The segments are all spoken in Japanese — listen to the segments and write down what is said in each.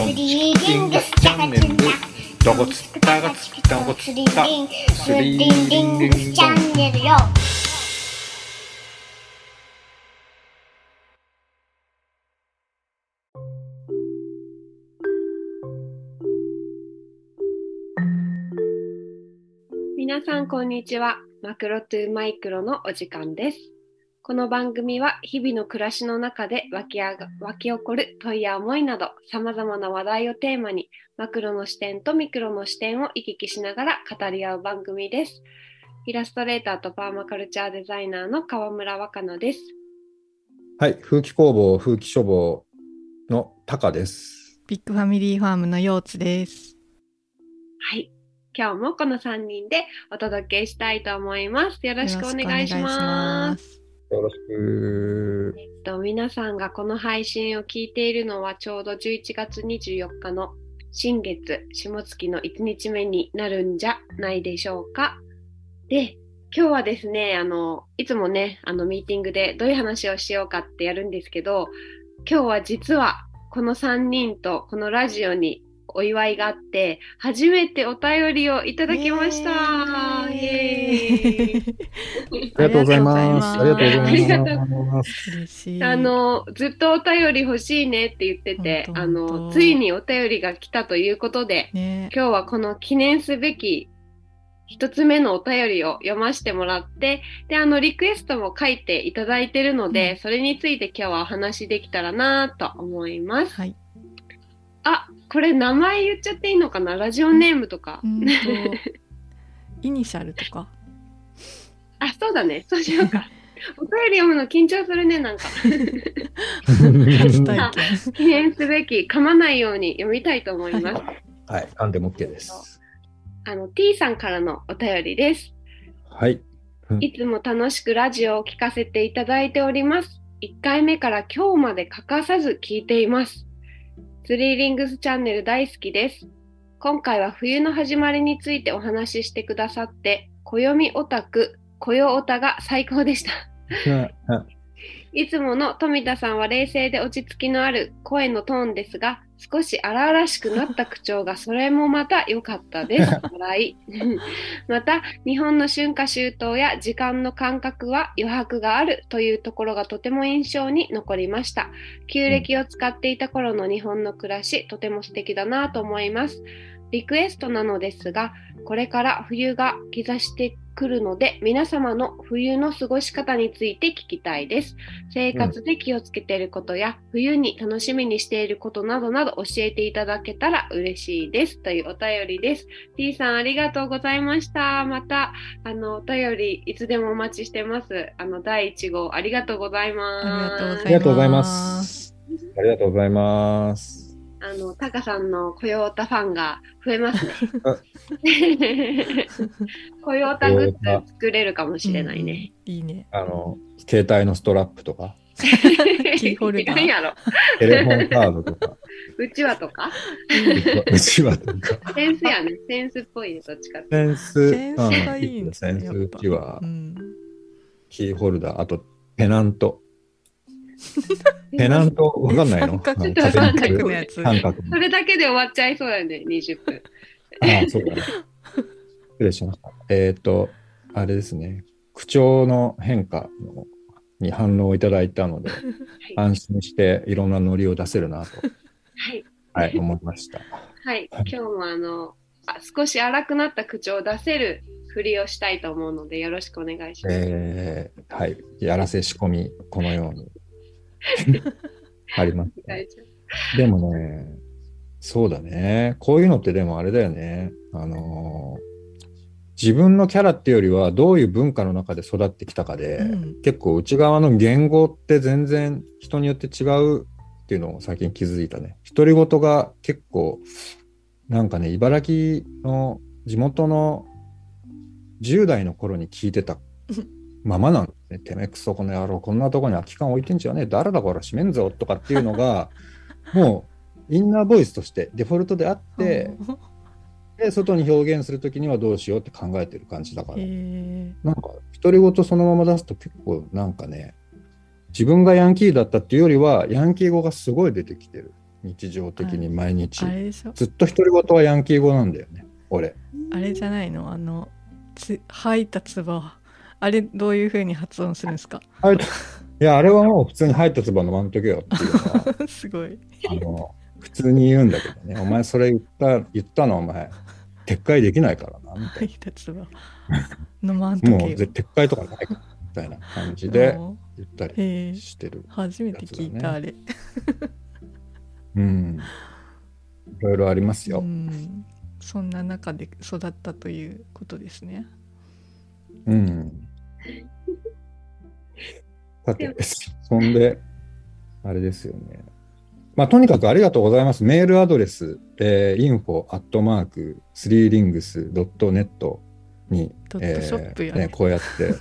ドンチキンガスチャンネルどこつったがつつったスリリングチャンネルよ皆さんこんにちは。マクロトゥーマイクロのお時間です。この番組は日々の暮らしの中で湧きあが湧き起こる問いや思いなど様々な話題をテーマにマクロの視点とミクロの視点を行き来しながら語り合う番組です。イラストレーターとパーマカルチャーデザイナーの川村若菜です。はい、風紀工房、風紀書房のタカです。ビッグファミリーファームのヨーツです。はい。今日もこの3人でお届けしたいと思います。よろしくお願いします。よろしく。えっと、皆さんがこの配信を聞いているのはちょうど11月24日の新月下月の1日目になるんじゃないでしょうか。で、今日はですね、あの、いつもね、あの、ミーティングでどういう話をしようかってやるんですけど、今日は実はこの3人とこのラジオにお祝いがあって、初めてお便りをいただきました。イエーイありがとうございます。ありがとうございます。ありがと嬉しい。あのずっとお便り欲しいねって言ってて、あのついにお便りが来たということで、ね、今日はこの記念すべき一つ目のお便りを読ませてもらって、で、あのリクエストも書いていただいてるので、うんそれについて今日はお話できたらなと思います。はい。あ、これ名前言っちゃっていいのかな？ラジオネームとか イニシャルとか？あ、そうだね。そうしようか。お便り読むの緊張するね、なんか。記念 すべき、噛まないように読みたいと思います。はい、噛んでも OK です。あの、T さんからのお便りです。はい。いつも楽しくラジオを聞かせていただいております。1回目から今日まで欠かさず聞いています。ツリーリングスチャンネル大好きです。今回は冬の始まりについてお話ししてくださって、暦オタク、暦オタが最高でした。いつもの富田さんは冷静で落ち着きのある声のトーンですが、少し荒々しくなった口調がそれもまた良かったです。笑い。また、日本の春夏秋冬や時間の感覚は余白があるというところがとても印象に残りました。旧暦を使っていた頃の日本の暮らし、とても素敵だなと思います。リクエストなのですが、これから冬が兆してくるので、皆様の冬の過ごし方について聞きたいです。生活で気をつけていることや、冬に楽しみにしていることなどなど教えていただけたら嬉しいです。というお便りです。T さんありがとうございました。また、あの、お便りいつでもお待ちしてます。あの、第1号ありがとうございます。ありがとうございま。ますす。ありがとうございます。あの、タカさんのコヨータファンが増えますね。コヨータグッズ作れるかもしれないね。うん。いいね。あの、携帯のストラップとか、キーホルダー何やろテレフォンカードとか、うちわとか？うちわとか、センスやね。センスっぽいね、どっちか。センス、センスがいいんですね。センスうちわう、ん。キーホルダー、あとペナント。ペナントわかんないの？三角あのやつ三角のそれだけで終わっちゃいそうだよね、20分。ああ、そうだね。失礼しました。えっ、と、あれですね。口調の変化のに反応をいただいたので、安心していろんなノリを出せるなと、はい。はい、思いました。はい。今日もあの、あ少し荒くなった口調を出せるふりをしたいと思うので、よろしくお願いします。えーはい。やらせ仕込み、このように。あります、でもね、そうだね。こういうのってでもあれだよね。あのー自分のキャラっていうよりは、どういう文化の中で育ってきたかで、うん結構内側の言語って全然人によって違うっていうのを最近気づいたね。独り言が結構、なんかね、茨城の地元の10代の頃に聞いてた ままなんですね。てめえくそこの野郎、こんなとこに空き缶置いてんじゃねえ。誰だこら閉めんぞとかっていうのが、もうインナーボイスとしてデフォルトであって、で、外に表現するときにはどうしようって考えてる感じだから。へなんか、独り言そのまま出すと結構なんかね、自分がヤンキーだったっていうよりは、ヤンキー語がすごい出てきてる。日常的に毎日。ずっと独り言はヤンキー語なんだよね、俺。あれじゃないの？あのつ吐いた唾あれどういう風に発音するんですか？はい。いや、あれはもう普通に入った唾飲まんとけよっていうのは、すごい。あの、普通に言うんだけどね、お前それ言った、言ったのお前、撤回できないからな、みたいな。もうぜ撤回とかないから、みたいな感じでも言ったりしてる。初めて聞いた、やあれうん。いろいろありますよ。うんそんな中で育ったということですねうん。さて、そんで、あれですよね。まあ、とにかくありがとうございます。メールアドレス、えー、info アットマーク 3rings.net に、ドットショップやね。ね、こうやって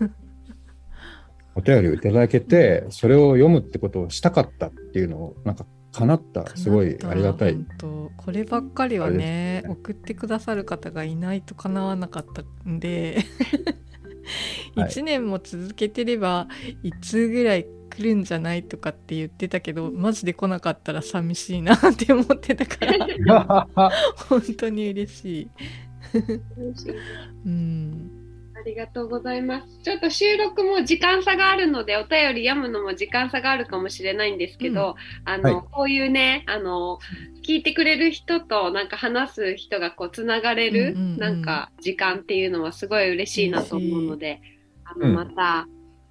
お便りをいただけて、それを読むってことをしたかったっていうのを、なんか叶った、すごいありがたい。こればっかりはねね。送ってくださる方がいないと叶わなかったんで。はい。1年も続けてればいつぐらい来るんじゃないとかって言ってたけどマジで来なかったら寂しいなって思ってたから。本当に嬉しい。うん。ありがとうございます。ちょっと収録も時間差があるので、お便り読むのも時間差があるかもしれないんですけど、あの、はい。こういうね、あの、聞いてくれる人となんか話す人がこうつながれる、うんうんうん。なんか時間っていうのはすごい嬉しいなと思うので、あの、うんまた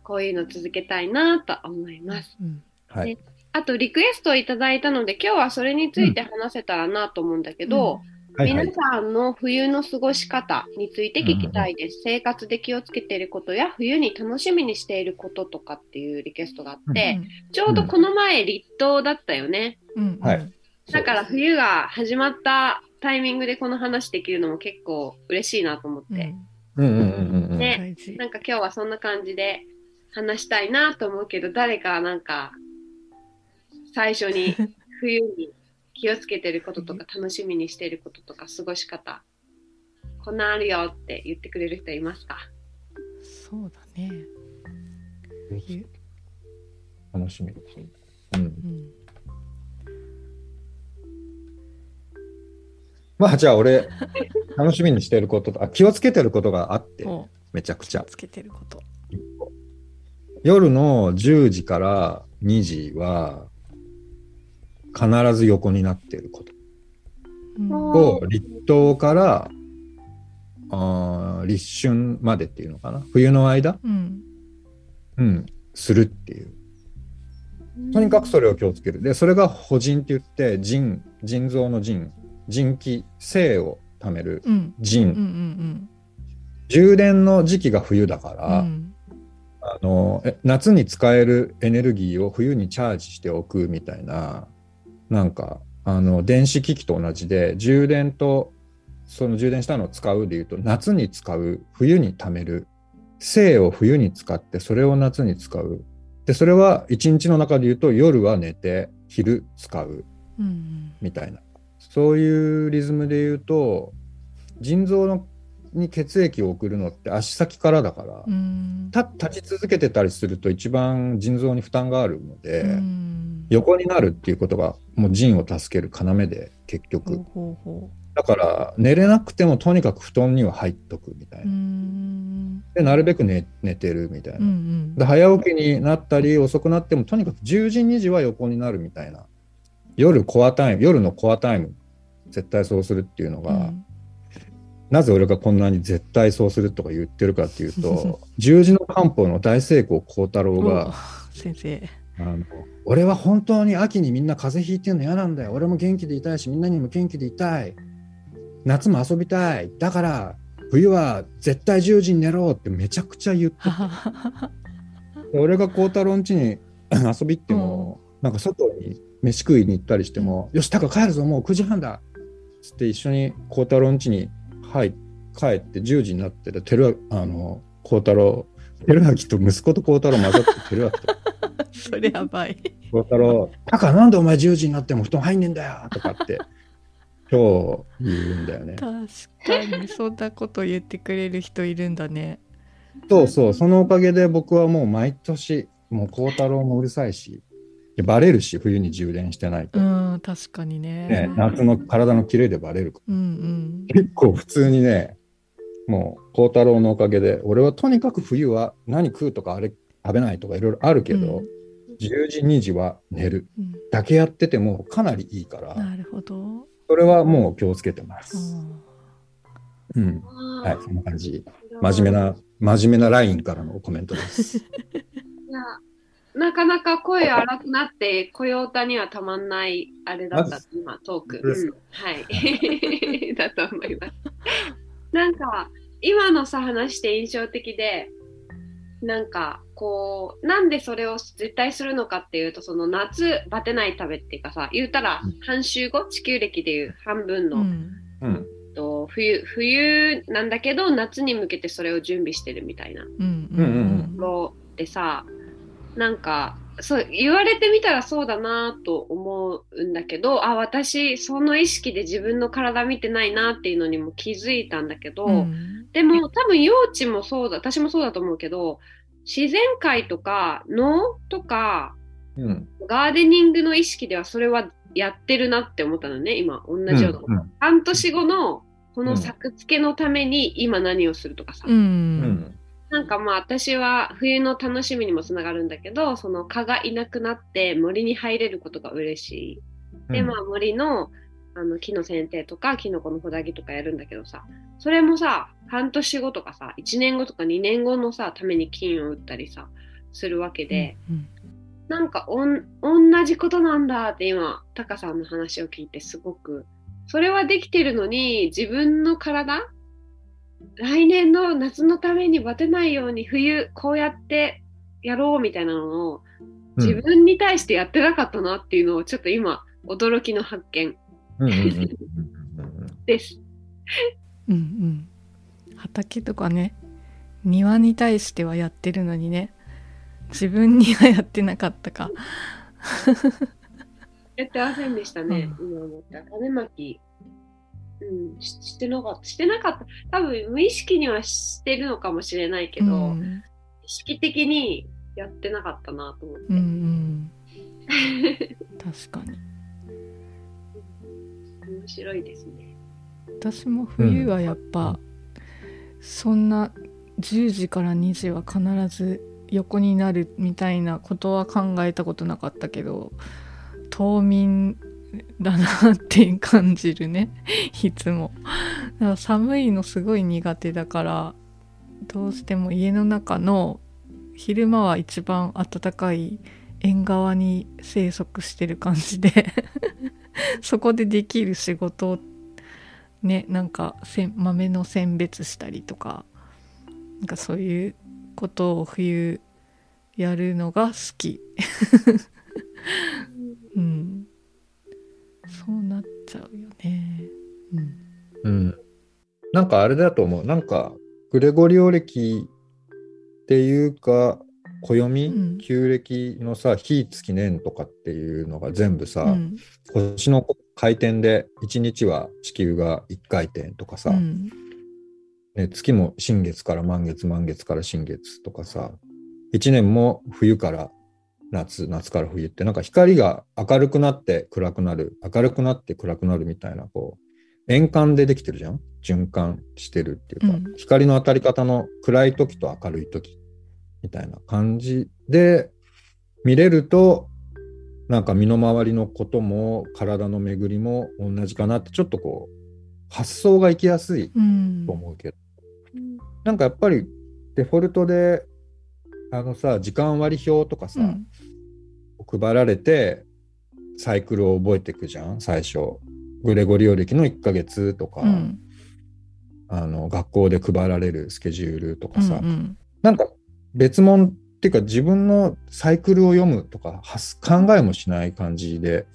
こういうの続けたいなと思います。うんはい。あとリクエストをいただいたので、今日はそれについて話せたらなと思うんだけど、はいはい。皆さんの冬の過ごし方について聞きたいです。生活で気をつけていることや冬に楽しみにしていることとかっていうリクエストがあって、ちょうどこの前立冬だったよね。うんはい。だから冬が始まったタイミングでこの話できるのも結構嬉しいなと思っうんて、うん。うんうんうんうん。ね。大事なんか今日はそんな感じで話したいなと思うけど、誰かなんか最初に 冬に気をつけてることとか楽しみにしてることとか過ごし方、こんなんあるよって言ってくれる人いますか？そうだね。ゆ楽しみです。うん。うんまあじゃあ俺、楽しみにしてることと、あ気をつけてることがあって、をめちゃくちゃ。つけてること。夜の10時から2時は、必ず横になっていること。を立冬からあー立春までっていうのかな。冬の間、うん。うん、するっていう。とにかくそれを気をつける。でそれが補腎って言って腎腎臓の腎腎気精を貯めるうん。腎、うんうん充電の時期が冬だかうら、ん。あのえ夏に使えるエネルギーを冬にチャージしておくみたいななんかあの電子機器と同じで充電とその充電したのを使うでいうと夏に使う冬に貯める性を冬に使ってそれを夏に使う。でそれは一日の中で言うと夜は寝て昼使う。うん。みたいな。そういうリズムで言うと腎臓のに血液を送るのって足先からだから、うん。た立ち続けてたりすると一番腎臓に負担があるので、うん。横になるっていうことがもう腎を助ける要で結局。だから寝れなくてもとにかく布団には入っとくみたいうな、ん。でなるべく寝寝てるみたいな、うんうん。で早起きになったり遅くなってもとにかく10時2時は横になるみたいな。夜コアタイム夜のコアタイム絶対そうするっていうのが、うんなぜ俺がこんなに絶対そうするとか言ってるかっていうと十字の漢方の大成功幸太郎がお先生。あの俺は本当に秋にみんな風邪ひいてるの嫌なんだよ。俺も元気でいたいしみんなにも元気でいたい。夏も遊びたい。だから冬は絶対10時に寝ろってめちゃくちゃ言って 俺が幸太郎ん家に 遊び行っても、なんか外に飯食いに行ったりしても、よし、タカ帰るぞ、もう9時半だ。つって一緒に幸太郎ん家に入っ帰って10時になってて、てるあの幸太郎、照明と息子と幸太郎混ざって、照明とそれやばい。幸太郎、タカなんでお前10時になっても布団入んねえんだよとかって、今日言うんだよね。確かにそんなこと言ってくれる人いるんだね。そうそう、そのおかげで僕はもう毎年、もう幸太郎もうるさいし、でバレるし、冬に充電してないと。うん、確かにね。ね、夏の体の綺麗でバレるから。うん結構普通にね、もう、孝太郎のおかげで、俺はとにかく冬は何食うとかあれ食べないとかいろいろあるけど、うん10時、2時は寝るうん。だけやっててもかなりいいから、なるほど。それはもう気をつけてまうす。んうん。ははい、そんな感じ。真面目な、真面目なラインからのコメントです。なかなか声荒くなって、コヨータにはたまんないあれだった、今、トーク。うん、はい。だと思います。なんか、今のさ、話して印象的で、なんか、こう、なんでそれを絶対するのかっていうと、その夏、バテない食べっていうかさ、言うたらうん、半周後、地球歴でいう半分の、うんうん。と冬、冬なんだけど、夏に向けてそれを準備してるみたいな。うんうんうんところでさなんかそう言われてみたらそうだなと思うんだけどあ私その意識で自分の体見てないなっていうのにも気づいたんだけど、うん。でも多分幼稚もそうだ私もそうだと思うけど自然界とか能とかうん。ガーデニングの意識ではそれはやってるなって思ったのね今同じようなこと、うん半年後のこのうん。作付けのために今何をするとかさ、ううんんなんかまあ私は冬の楽しみにもつながるんだけどその蚊がいなくなって森に入れることが嬉しい。でまあ森のあの木の剪定とかキノコのほだぎとかやるんだけどさ。それもさ半年後とかさ1年後とか2年後のさために金を打ったりさするわけで、うんなんかおん同じことなんだって今タカさんの話を聞いてすごく。それはできてるのに自分の体来年の夏のためにバテないように冬こうやってやろうみたいなのをうん自分に対してやってなかったなっていうのをちょっと今驚きの発見です。うんうん。畑とかね庭に対してはやってるのにね自分にはやってなかったか。やってませんでしたね、う今思った。種まき、うん、ししてなかった。してなかった。多分無意識にはしてるのかもしれないけど、うん意識的にやってなかったなと思って。うんうん 確かに面白いですね。私も冬はやっぱ、そんな10時から2時は必ず横になるみたいなことは考えたことなかったけど冬眠だなって感じるね。いつも。だから寒いのすごい苦手だからどうしても家の中の昼間は一番暖かい縁側に生息してる感じで そこでできる仕事をねなんか豆の選別したりとかなんかそういうことを冬やるのが好き。そうなっちゃうよね。うん。うん。なんかあれだと思う。なんか、グレゴリオ暦っていうか、暦、うん。旧暦のさ、日月年とかっていうのが全部さ、うん。星の回転で、1日は地球が1回転とかさ、うん。ね、月も新月から満月、満月から新月とかさ、1年も冬から夏、夏から冬って、なんか光が明るくなって暗くなる、明るくなって暗くなるみたいな、こう、円環でできてるじゃん？循環してるっていうか、うん。光の当たり方の暗い時と明るい時みたいな感じで見れると、なんか身の回りのことも体の巡りも同じかなって、ちょっとこう、発想がいきやすいうん。と思うけど、なんかやっぱりデフォルトで、あのさ、時間割表とかさ、うん配られて、サイクルを覚えていくじゃん、最初。グレゴリオ暦の1ヶ月とか、うん。あの学校で配られるスケジュールとかさ、うんなんか別物っていうか自分のサイクルを読むとか発考えもしない感じで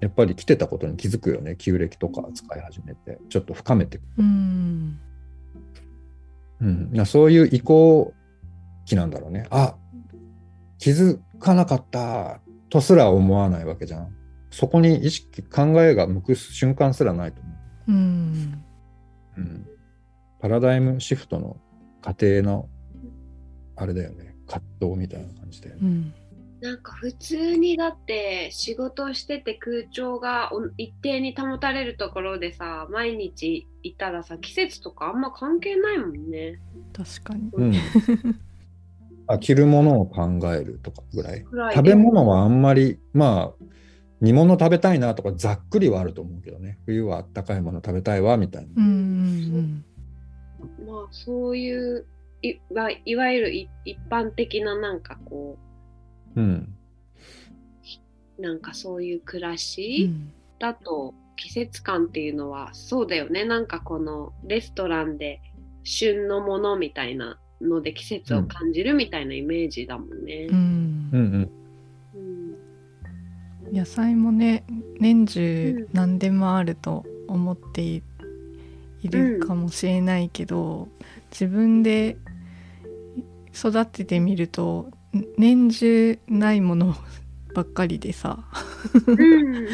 やっぱり来てたことに気づくよね。旧暦とか使い始めて。ちょっと深めていく、うん。うん、なそういう移行期なんだろうね。あ気づかなかったとすら思わないわけじゃん。そこに意識考えが向く瞬間すらないと思う。ん。う、うん、パラダイムシフトの過程のあれだよね。葛藤みたいな感じで、うん。なんか普通にだって仕事してて空調がお一定に保たれるところでさ毎日いたらさ季節とかあんま関係ないもんね。確かに。うん。あ着るものを考えるとかぐらい？食べ物はあんまり、まあ、煮物食べたいなとかざっくりはあると思うけどね。冬はあったかいもの食べたいわみたいな。うんうんまあそういういわいわゆるい一般的ななんかこうん。うなんかそういう暮らうしんだと季節感っていうのはそうだよねなんかこのレストランで旬のものみたいなので季節を感じるみたいなイメージだもんねう。んうんうん。うん野菜もね年う中ん何でもあると思っていいるかもしれないけど、自分で育ててみると年中ないものばっかりでさ、うん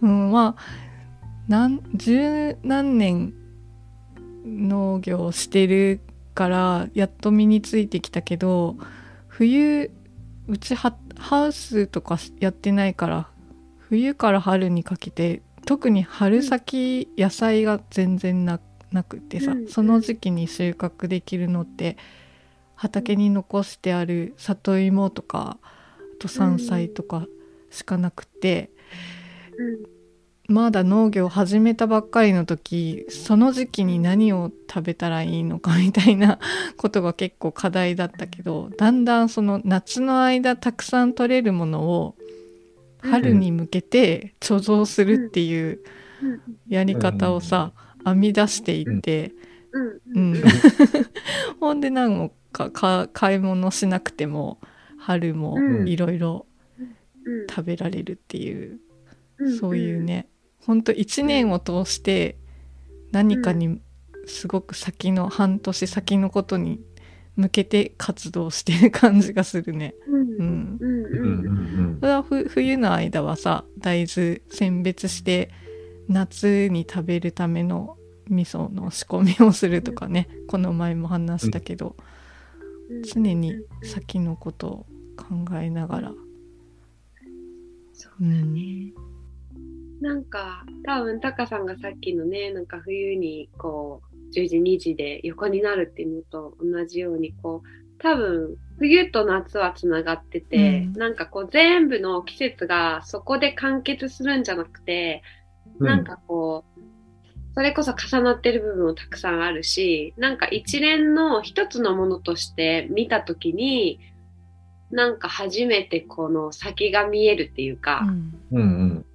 うん、まあ何十何年農業をしてるからやっと身についてきたけど冬うちハハウスとかやってないから冬から春にかけて特に春先野菜が全然ななくてさ、うんその時期に収穫できるのって畑に残してある里芋とかあと山菜とかしかなくて。まだ農業を始めたばっかりの時その時期に何を食べたらいいのかみたいな ことが結構課題だったけどだんだんその夏の間たくさん取れるものを春に向けて貯蔵するっていううんやり方をさ編み出していって、うん。ほんで何もかか買い物しなくても春もうん。いろいろうん。食べられるっていううん。そういうね、ほんと1年を通して何かにすごく先の半年先のことに向けて活動してる感じがするね。うん。それはふ冬の間はさ大豆選別して夏に食べるための味噌の仕込みをするとかねこの前も話したけど、うん。常に先のことを考えながら。そううんなんか多分タカさんがさっきのねなんか冬にこう10時2時で横になるっていうのと同じようにこう多分冬と夏はつながってて、うんなんかこう全部の季節がそこで完結するんじゃなくて、うん。なんかこうそれこそ重なってる部分もたくさんあるしなんか一連の一つのものとして見た時になんか初めてこの先が見えるっていうか、うんうんうん。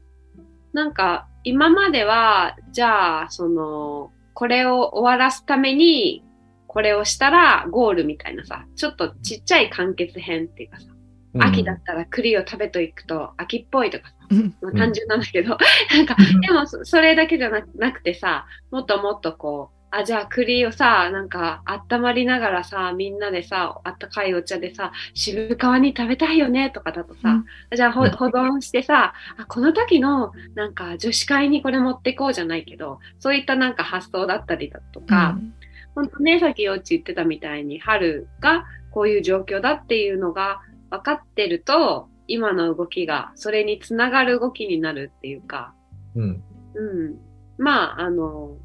なんか今まではじゃあそのこれを終わらすためにこれをしたらゴールみたいなさちょっとちっちゃい完結編っていうかさ、うん。秋だったら栗を食べといくと秋っぽいとかさ、うん。まあ、単純なんだけど、なんかでもそそれだけじゃななくてさもっともっとこうあじゃあ栗をさなんか温まりながらさみんなでさあったかいお茶でさ渋皮に食べたいよねとかだとさ、じゃあ保存してさあこの時のなんか女子会にこれ持ってこうじゃないけどそういったなんか発想だったりだとか、本当ねさっきよっち言ってたみたいに春がこういう状況だっていうのが分かってると今の動きがそれにつながる動きになるっていうか、うん。うん、まああの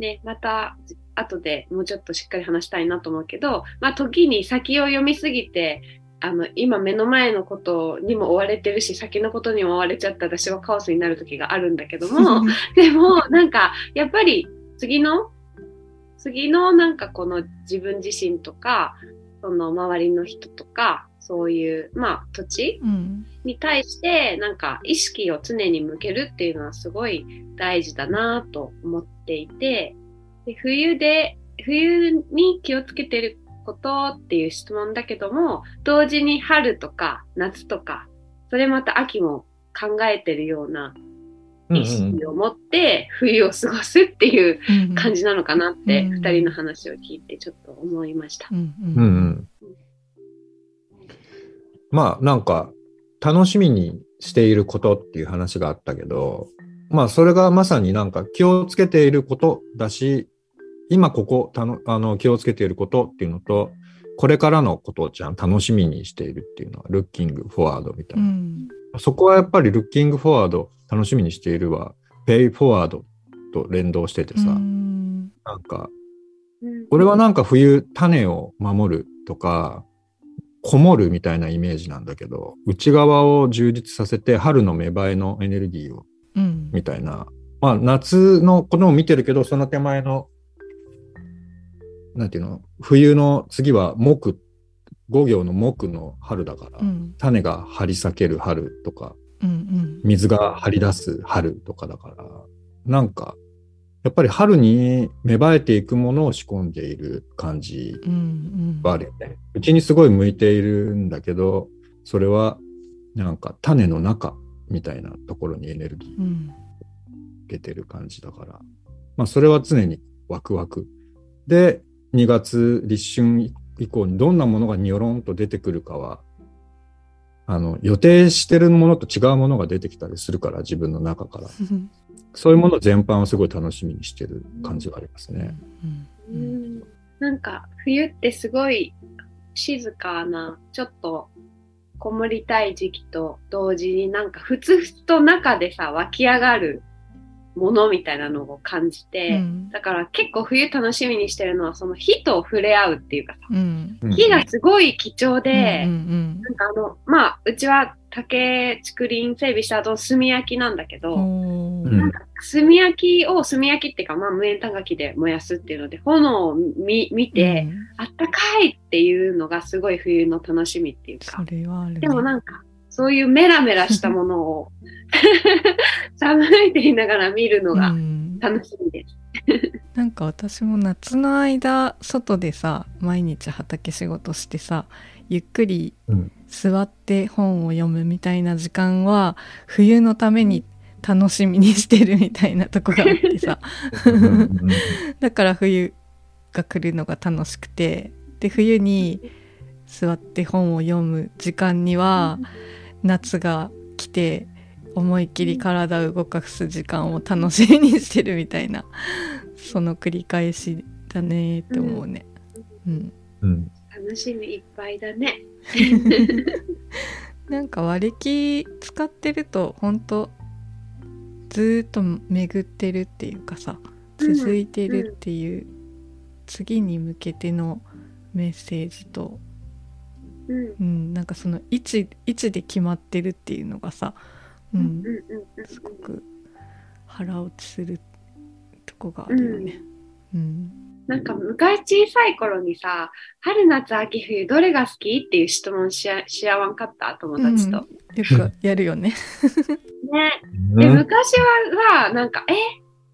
ねまた後でもうちょっとしっかり話したいなと思うけど、まあ、時に先を読みすぎてあの今目の前のことにも追われてるし先のことにも追われちゃった私はカオスになる時があるんだけども でもなんかやっぱり次の次のなんかこの自分自身とかその周りの人とかそういうまあ土地うん。に対してなんか意識を常に向けるっていうのはすごい大事だなと思っていてで冬で冬に気をつけてることっていう質問だけども同時に春とか夏とかそれまた秋も考えてるような意識を持って冬を過ごすっていううん感じなのかなってうん二人の話を聞いてちょっと思いました。うん。うんうん。まあなんか楽しみにしていることっていう話があったけど、まあそれがまさになんか気をつけていることだし、今ここたのあの気をつけていることっていうのと、これからのことをちゃん楽しみにしているっていうのは、ルッキングフォワードみたいうな。ん。そこはやっぱりルッキングフォワード楽しみにしているは、ペイフォワードと連動しててさ、うん。なんか、うん俺はなんか冬種を守るとか、こもるみたいなイメージなんだけど、内側を充実させて春の芽生えのエネルギーをうん。みたいな。まあ夏のことも見てるけど、その手前の、なんていうの、冬の次は木、五行の木の春だから、うん。種が張り裂ける春とか、うん。水が張り出す春とかだから、なんか、やっぱり春に芽生えていくものを仕込んでいる感じうんうんはあるよね。うちにすごい向いているんだけど、それはなんか種の中みたいなところにエネルギーうん受けてる感じだから、まあそれは常にワクワク。で、2月立春以降にどんなものがニョロンと出てくるかは、あの、予定してるものと違うものが出てきたりするから、自分の中から。そういうもの全般をすごい楽しみにしてる感じがありますね。なんか冬ってすごい静かなちょっとこもりたい時期と同時になんかふつふつと中でさ湧き上がるものみたいなのを感じて、うん。だから結構冬楽しみにしてるのはその火と触れ合うっていうかさうん。うん火がすごい貴重で、うんなんかあのまあうちは竹竹林整備した後炭焼きなんだけど、うんおー。うん炭焼きを炭焼きっていうか、まあ、無煙炭焼きで燃やすっていうので炎を見見て、あったかいっていうのがすごい冬の楽しみっていうか。それはあるね。でもなんかそういうメラメラしたものを 寒いって言いながら見るのうがん。楽しみです。なんか私も夏の間外でさ毎日畑仕事してさゆっくりうん。座って本を読むみたいな時間は冬のために楽しみにしてるみたいなとこがあってさ。だから冬が来るのが楽しくてで冬に座って本を読む時間には夏が来て思いっきり体を動かす時間を楽しみにしてるみたいなその繰り返しだねって思うね。うん、うん楽しみいっぱいだね。なんか割り切使ってると本当ずーっと巡ってるっていうかさうん続いてるっていう、次に向けてのメッセージと、うんうん、なんかその位置位置で決まってるっていうのがさ、ううんん、うんうんすごく腹落ちするとこがあるよね。うんなんか昔小さい頃にさ、春夏秋冬どれが好きっていう質問しあし合わんかった？友達と。よくやるよね。ね。で、うん昔はさ、なんか、え？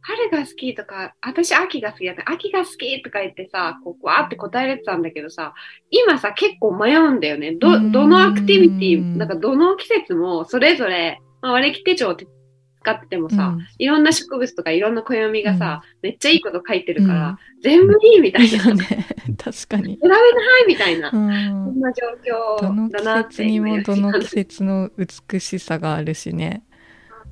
春が好きとか、私秋が好きだった。秋が好きとか言ってさ、こう、わーって答えれてたんだけどさ、今さ、結構迷うんだよね。ど、うん。どのアクティビティ、なんかどの季節もそれぞれ、まあ、割り切手帳って使っててもさ、うん。いろんな植物とかいろんな暦がさ、めっちゃいいこと書いてるから、うん。全部いいみたいな。ね 確かに。選べないみたいな、うん。そんな状どの況だなって季節にもどの季節節の美しさがあるしね。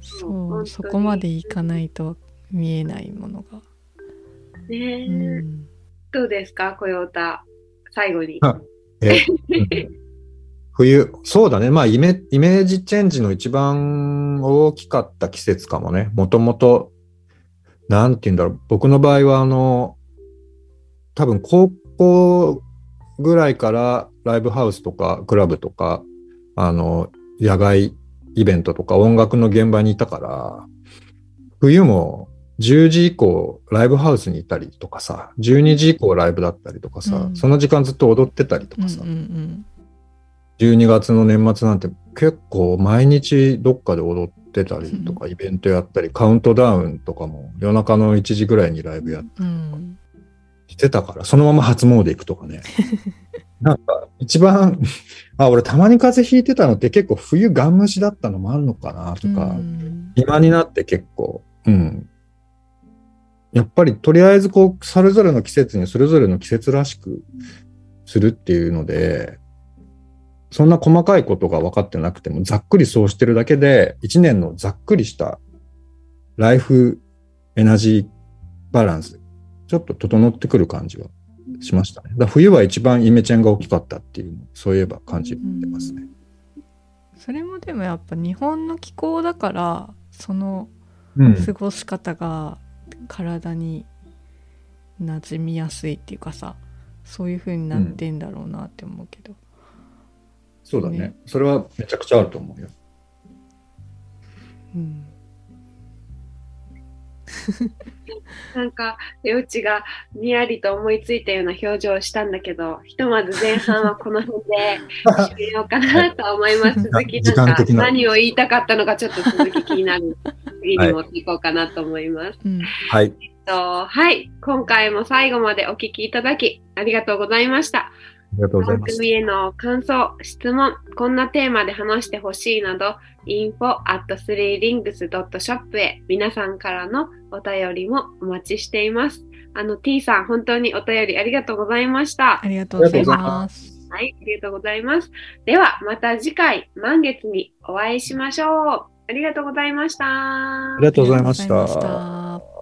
そうそこまでいかないと見えないものが、ねえ、うん、どうですか、コヨータ。最後に。あえ 冬、そうだね。まあイメ、イメージチェンジの一番大きかった季節かもね。もともと、なんて言うんだろう。僕の場合は、あの、多分高校ぐらいからライブハウスとかクラブとか、あの、野外イベントとか音楽の現場にいたから、冬も10時以降ライブハウスにいたりとかさ、12時以降ライブだったりとかさ、うん。その時間ずっと踊ってたりとうんかさ、うん。12月の年末なんて結構毎日どっかで踊ってたりとか、イベントやったり、カウントダウンとかも夜中の1時ぐらいにライブやっうん。してたから、そのまま初詣行くとかね。なんか一番、あ、俺たまに風邪ひいてたのって結構冬ガン虫だったのもあるのかなとか、うん。今になって結構、うん。やっぱりとりあえずこう、それぞれの季節にそれぞれの季節らしくするっていうので、そんな細かいことが分かってなくても、ざっくりそうしてるだけで、一年のざっくりしたライフエナジーバランス、ちょっと整ってくる感じはしましたね。だ冬は一番イメチェンが大きかったっていうのそういえば感じてますね。それもでもやっぱ日本の気候だからそのうん。過ごし方が体に馴染みやすいっていうかさそういう風になってんだろうなって思うけど、そうだね。ね。それはめちゃくちゃあると思うよ。うん なんか、ようちがにやりと思いついたような表情をしたんだけど、ひとまず前半はこの辺で締めようかなと思います。続き時なんか何を言いたかったのかちょっと続き気になる。次に持っていこうかなと思います。うんはい。とはい、今回も最後までお聞きいただきありがとうございました。ありがとうございます。番組への感想、質問、こんなテーマで話してほしいなど、info at 3rings.shop へ皆さんからのお便りもお待ちしています。あの T さん、本当にお便りありがとうございましたあ。りがとうございます。はい、ありがとうございます。では、また次回、満月にお会いしましょう。ありがとうございましたあり。がとうございま。した